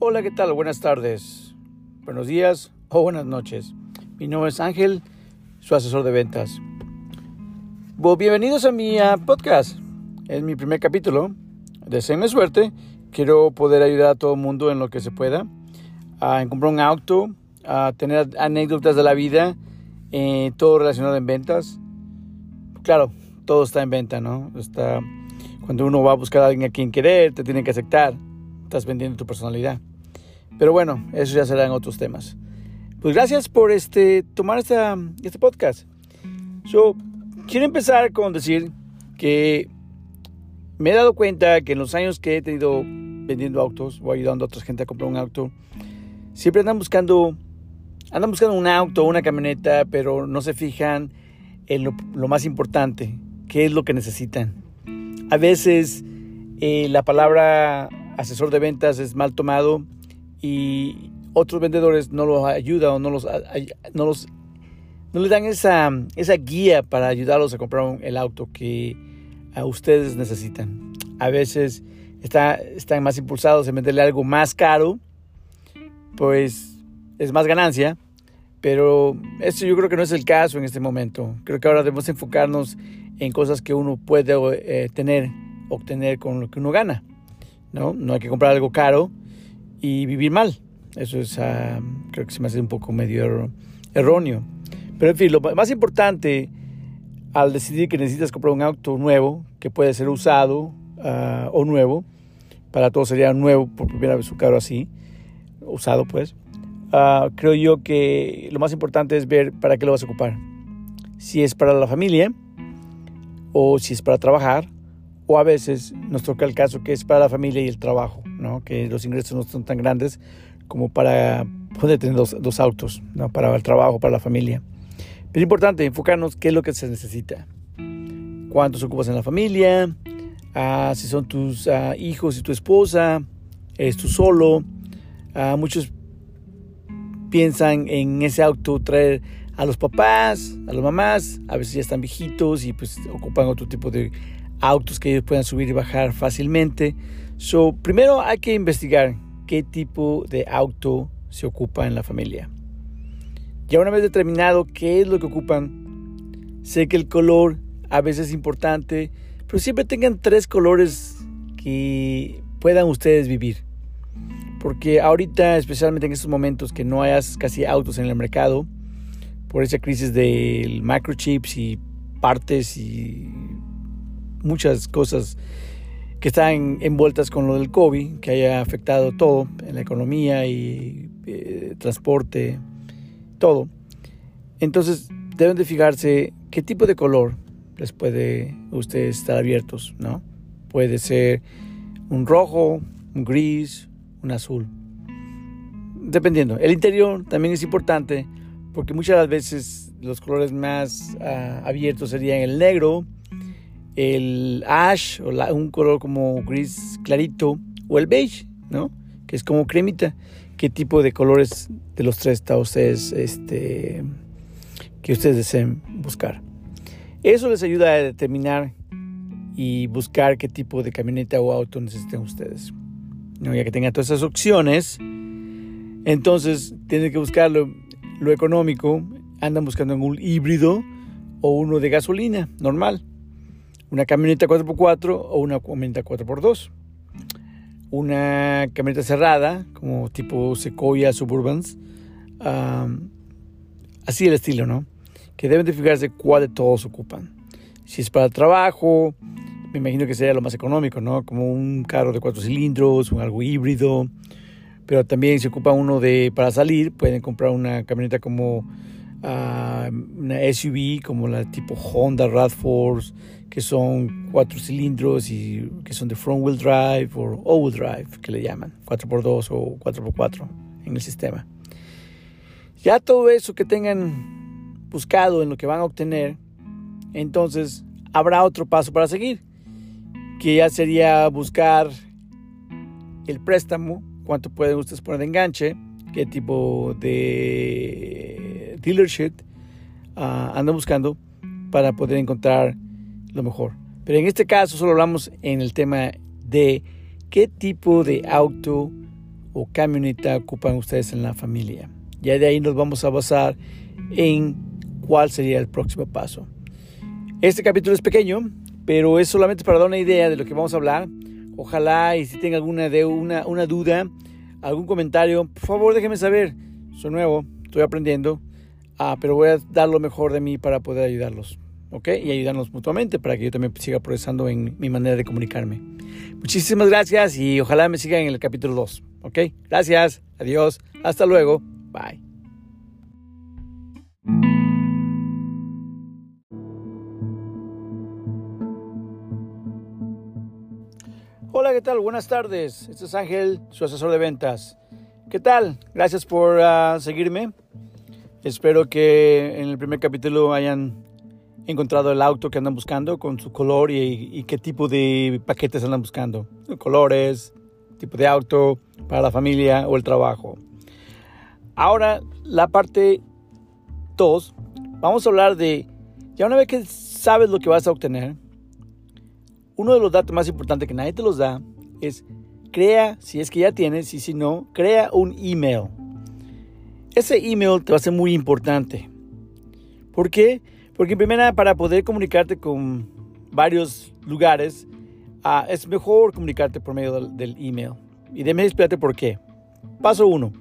Hola, ¿qué tal? Buenas tardes, buenos días o buenas noches. Mi nombre es Ángel, su asesor de ventas. bienvenidos a mi podcast. Es mi primer capítulo. Deseenme suerte. Quiero poder ayudar a todo el mundo en lo que se pueda. A comprar un auto, a tener anécdotas de la vida, eh, todo relacionado en ventas. Claro, todo está en venta, ¿no? Está cuando uno va a buscar a alguien a quien querer, te tiene que aceptar. Estás vendiendo tu personalidad. Pero bueno, eso ya serán otros temas. Pues gracias por este, tomar esta, este podcast. Yo quiero empezar con decir que me he dado cuenta que en los años que he tenido vendiendo autos o ayudando a otra gente a comprar un auto, siempre andan buscando, andan buscando un auto, una camioneta, pero no se fijan en lo, lo más importante, qué es lo que necesitan. A veces eh, la palabra asesor de ventas es mal tomado y otros vendedores no los ayudan o no los, no los no les dan esa, esa guía para ayudarlos a comprar el auto que a ustedes necesitan. A veces está, están más impulsados en venderle algo más caro, pues es más ganancia, pero eso yo creo que no es el caso en este momento. Creo que ahora debemos enfocarnos en cosas que uno puede eh, tener, obtener con lo que uno gana. ¿no? no hay que comprar algo caro y vivir mal. Eso es, ah, creo que se me hace un poco medio erróneo. Pero en fin, lo más importante al decidir que necesitas comprar un auto nuevo, que puede ser usado ah, o nuevo, para todos sería nuevo por primera vez su carro así, usado pues, ah, creo yo que lo más importante es ver para qué lo vas a ocupar. Si es para la familia, o si es para trabajar, o a veces nos toca el caso que es para la familia y el trabajo, ¿no? que los ingresos no son tan grandes como para poder tener dos, autos, para el trabajo, para la familia. Pero es importante enfocarnos qué es lo que se necesita, cuántos ocupas en la familia, ah, si son tus ah, hijos y tu esposa, eres tú solo. Ah, muchos piensan en ese auto traer a los papás, a las mamás, a veces ya están viejitos y pues ocupan otro tipo de autos que ellos puedan subir y bajar fácilmente. So, primero hay que investigar qué tipo de auto se ocupa en la familia. Ya una vez determinado qué es lo que ocupan, sé que el color a veces es importante, pero siempre tengan tres colores que puedan ustedes vivir. Porque ahorita, especialmente en estos momentos que no hayas casi autos en el mercado, por esa crisis del microchips y partes y muchas cosas que están envueltas con lo del COVID, que haya afectado todo en la economía y eh, transporte, todo. Entonces deben de fijarse qué tipo de color les puede ustedes estar abiertos, ¿no? Puede ser un rojo, un gris, un azul. Dependiendo. El interior también es importante porque muchas de las veces los colores más ah, abiertos serían el negro, el ash o un color como gris clarito o el beige, ¿no? Que es como cremita. ¿Qué tipo de colores de los tres está ustedes, este, que ustedes deseen buscar? Eso les ayuda a determinar y buscar qué tipo de camioneta o auto necesitan ustedes. Ya que tengan todas esas opciones, entonces tienen que buscarlo lo económico, andan buscando un híbrido o uno de gasolina normal. Una camioneta 4x4 o una camioneta 4x2. Una camioneta cerrada, como tipo Sequoia Suburbans. así el estilo, ¿no? Que deben de fijarse cuál de todos ocupan. Si es para trabajo, me imagino que sería lo más económico, ¿no? Como un carro de cuatro cilindros, un algo híbrido pero también se ocupa uno de para salir, pueden comprar una camioneta como uh, una SUV como la tipo Honda RAV4 que son cuatro cilindros y que son de front wheel drive o all wheel drive que le llaman 4x2 o 4x4 en el sistema. Ya todo eso que tengan buscado en lo que van a obtener, entonces habrá otro paso para seguir, que ya sería buscar el préstamo cuánto pueden ustedes poner de enganche, qué tipo de dealership uh, buscando para poder encontrar lo mejor. Pero en este caso solo hablamos en el tema de qué tipo de auto o camioneta ocupan ustedes en la familia. Ya de ahí nos vamos a basar en cuál sería el próximo paso. Este capítulo es pequeño, pero es solamente para dar una idea de lo que vamos a hablar. Ojalá y si tenga alguna, de una, una duda, algún comentario, por favor déjenme saber. Soy nuevo, estoy aprendiendo, ah, pero voy a dar lo mejor de mí para poder ayudarlos. ¿ok? Y ayudarnos mutuamente para que yo también siga progresando en mi manera de comunicarme. Muchísimas gracias y ojalá me sigan en el capítulo 2, ¿ok? Gracias, adiós, hasta luego, bye. Hola, ¿qué tal? Buenas tardes. Este es Ángel, su asesor de ventas. ¿Qué tal? Gracias por ah, seguirme. Espero que en el primer capítulo hayan encontrado el auto que andan buscando con su color y, qué tipo de paquetes andan buscando. Colores, tipo de auto para la familia o el trabajo. Ahora, la parte 2, vamos a hablar de, ya una vez que sabes lo que vas a obtener, uno de los datos más importantes que nadie te los da es crea, si es que ya tienes, y si no, crea un email. Ese email te va a ser muy importante. ¿Por qué? Porque primero para poder comunicarte con varios lugares, ah, es mejor comunicarte por medio del, email. Y déjame explicarte por qué. Paso uno.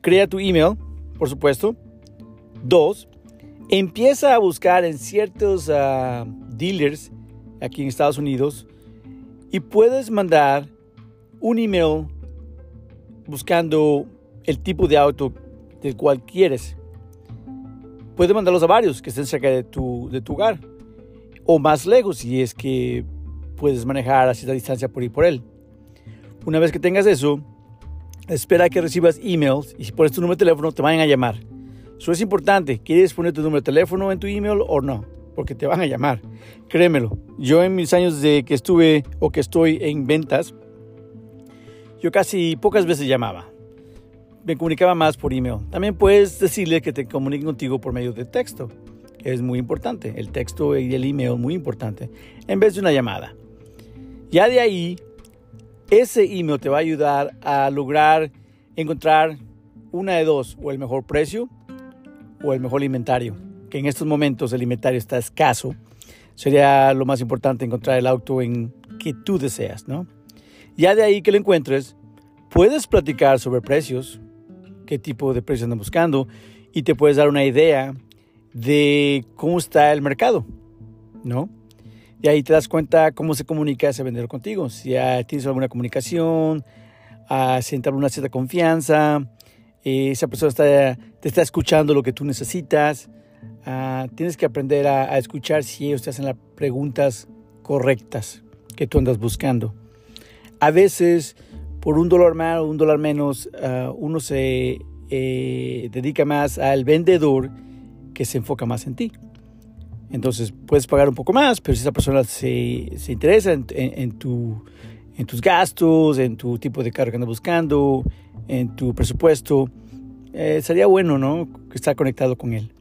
Crea tu email, por supuesto. Dos, empieza a buscar en ciertos ah, dealers aquí en Estados Unidos y puedes mandar un email buscando el tipo de auto del cual quieres. Puedes mandarlos a varios que estén cerca de tu, de tu hogar o más lejos si es que puedes manejar a cierta distancia por ir por él. Una vez que tengas eso, espera que recibas emails y si pones tu número de teléfono te vayan a llamar. Eso es importante. ¿Quieres poner tu número de teléfono en tu email o no? Porque te van a llamar. Créemelo. Yo en mis años de que estuve o que estoy en ventas, yo casi pocas veces llamaba me comunicaba más por email. También puedes decirle que te comuniquen contigo por medio de texto. Es muy importante. El texto y el email muy importante. En vez de una llamada. Ya de ahí, ese email te va a ayudar a lograr encontrar una de dos, o el mejor precio o el mejor inventario. Que en estos momentos el inventario está escaso. Sería lo más importante encontrar el auto en que tú deseas, ¿no? Ya de ahí que lo encuentres, puedes platicar sobre precios, qué tipo de precio andan buscando y te puedes dar una idea de cómo está el mercado, ¿no? Y ahí te das cuenta cómo se comunica ese vendedor contigo. Si tienes alguna comunicación, uh, si una cierta confianza, eh, esa persona te está escuchando lo que tú necesitas. Ah, tienes que aprender a, a, escuchar si ellos te hacen las preguntas correctas que tú andas buscando. A veces por un dólar más o un dólar menos, ah, uno se eh, dedica más al vendedor que se enfoca más en ti. Entonces puedes pagar un poco más, pero si esa persona se, se interesa en, tu, en tus gastos, en tu tipo de carro que andas buscando, en tu presupuesto, eh, sería bueno, ¿no? Estar conectado con él.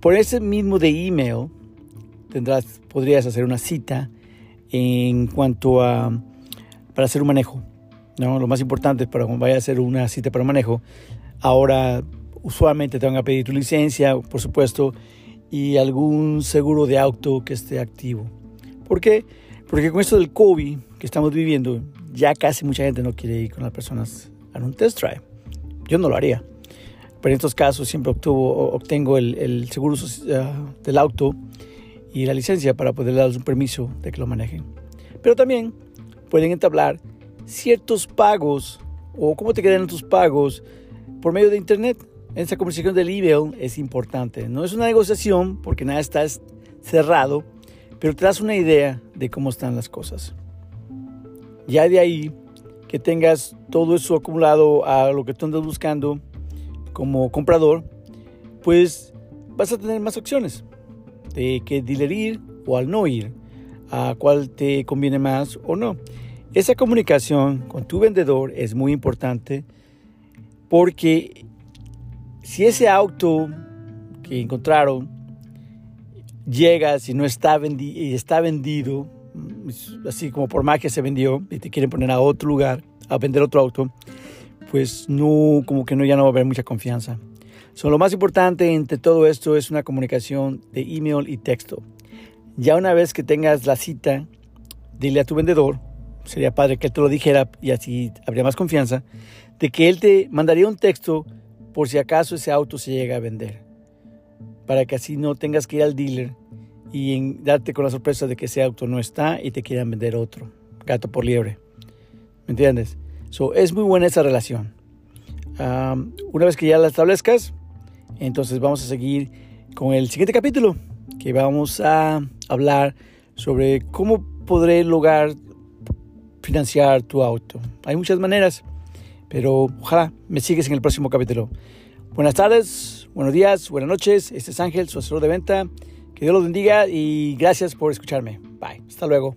Por ese mismo de email, tendrás, podrías hacer una cita en cuanto a para hacer un manejo. ¿No? Lo más importante para cuando vaya a hacer una cita para manejo, ahora usualmente te van a pedir tu licencia, por supuesto, y algún seguro de auto que esté activo. ¿Por qué? Porque con esto del COVID que estamos viviendo, ya casi mucha gente no quiere ir con las personas a un test drive. Yo no lo haría. Pero en estos casos siempre obtuvo, obtengo el, el seguro uh, del auto y la licencia para poder darles un permiso de que lo manejen. Pero también pueden entablar ciertos pagos o cómo te quedan tus pagos por medio de Internet. Esa conversación del email es importante. No es una negociación porque nada está cerrado, pero te das una idea de cómo están las cosas. Ya de ahí que tengas todo eso acumulado a lo que tú andas buscando como comprador, pues vas a tener más opciones de que dealer ir o al no ir, a cuál te conviene más o no. Esa comunicación con tu vendedor es muy importante porque si ese auto que encontraron llega, si no está, está vendido, así como por magia se vendió y te quieren poner a otro lugar a vender otro auto, pues no, como que no, ya no va a haber mucha confianza. So, lo más importante entre todo esto es una comunicación de email y texto. Ya una vez que tengas la cita, dile a tu vendedor, sería padre que él te lo dijera y así habría más confianza, de que él te mandaría un texto por si acaso ese auto se llega a vender. Para que así no tengas que ir al dealer y darte con la sorpresa de que ese auto no está y te quieran vender otro. Gato por liebre. ¿Me entiendes? So, es muy buena esa relación. una vez que ya la establezcas, entonces vamos a seguir con el siguiente capítulo, que vamos a hablar sobre cómo podré lograr financiar tu auto. Hay muchas maneras, pero ojalá me sigues en el próximo capítulo. Buenas tardes, buenos días, buenas noches. Este es Ángel, su asesor de venta. Que Dios los bendiga y gracias por escucharme. Bye. Hasta luego.